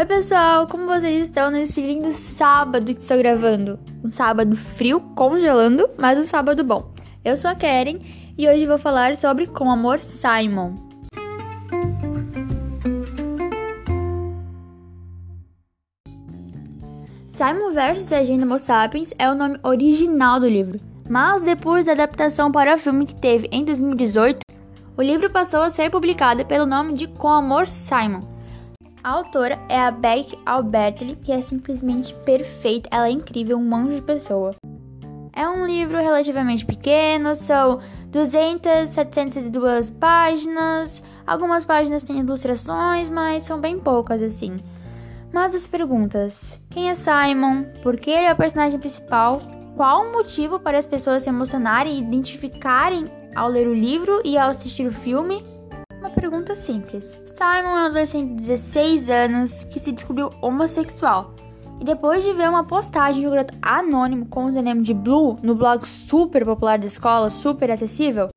Oi, pessoal, como vocês estão nesse lindo sábado que estou gravando? Um sábado frio, congelando, mas um sábado bom. Eu sou a Karen e hoje vou falar sobre Com Amor Simon. Simon vs Agenda Homo Sapiens é o nome original do livro, mas depois da adaptação para o filme que teve em 2018, o livro passou a ser publicado pelo nome de Com Amor Simon a autora é a Beck Albertley, que é simplesmente perfeita, ela é incrível, um monte de pessoa. É um livro relativamente pequeno, são 200, 702 páginas. Algumas páginas têm ilustrações, mas são bem poucas assim. Mas as perguntas: quem é Simon? Por que ele é o personagem principal? Qual o motivo para as pessoas se emocionarem e identificarem ao ler o livro e ao assistir o filme? Uma pergunta simples. Simon é um adolescente de 16 anos que se descobriu homossexual. E depois de ver uma postagem de um garoto anônimo com o username de Blue no blog super popular da escola, super acessível,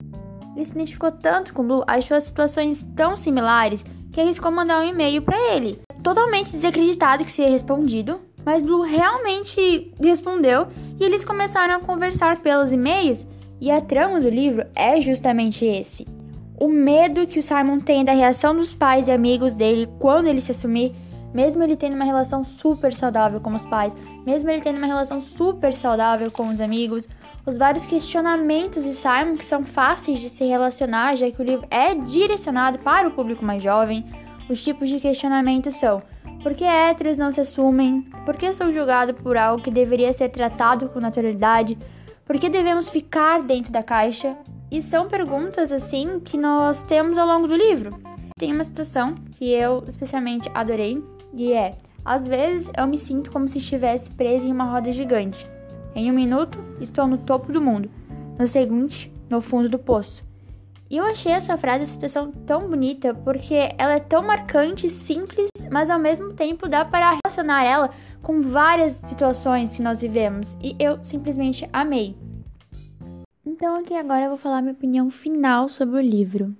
ele se identificou tanto com Blue, achou as situações tão similares que arriscou mandar um e-mail para ele. Totalmente desacreditado que seria respondido, mas Blue realmente respondeu e eles começaram a conversar pelos e-mails. E a trama do livro é justamente esse o medo que o Simon tem da reação dos pais e amigos dele quando ele se assumir, mesmo ele tendo uma relação super saudável com os pais, mesmo ele tendo uma relação super saudável com os amigos, os vários questionamentos de Simon que são fáceis de se relacionar, já que o livro é direcionado para o público mais jovem. Os tipos de questionamentos são: por que héteros não se assumem? Por que sou julgado por algo que deveria ser tratado com naturalidade? Por que devemos ficar dentro da caixa? E são perguntas assim que nós temos ao longo do livro. Tem uma situação que eu especialmente adorei e é: às vezes eu me sinto como se estivesse preso em uma roda gigante. Em um minuto estou no topo do mundo, no seguinte, no fundo do poço. E eu achei essa frase, essa citação tão bonita porque ela é tão marcante, simples, mas ao mesmo tempo dá para relacionar ela com várias situações que nós vivemos. E eu simplesmente amei. Então, aqui agora eu vou falar minha opinião final sobre o livro.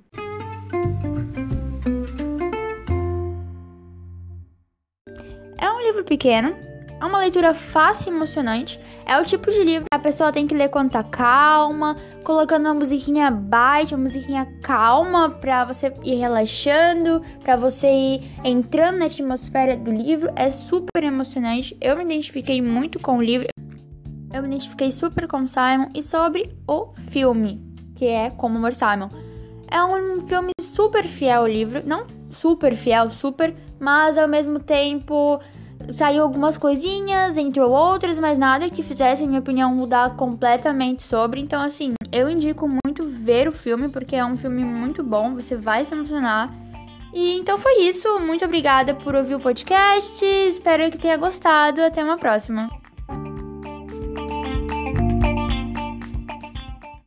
É um livro pequeno, é uma leitura fácil e emocionante. É o tipo de livro que a pessoa tem que ler quando tá calma, colocando uma musiquinha baixa, uma musiquinha calma para você ir relaxando, para você ir entrando na atmosfera do livro. É super emocionante. Eu me identifiquei muito com o livro eu me identifiquei super com Simon e sobre o filme, que é Como Amor Simon. É um filme super fiel ao livro, não super fiel, super, mas ao mesmo tempo saiu algumas coisinhas, entrou outras, mas nada que fizesse, minha opinião, mudar completamente sobre. Então, assim, eu indico muito ver o filme, porque é um filme muito bom, você vai se emocionar. E então foi isso. Muito obrigada por ouvir o podcast. Espero que tenha gostado. Até uma próxima.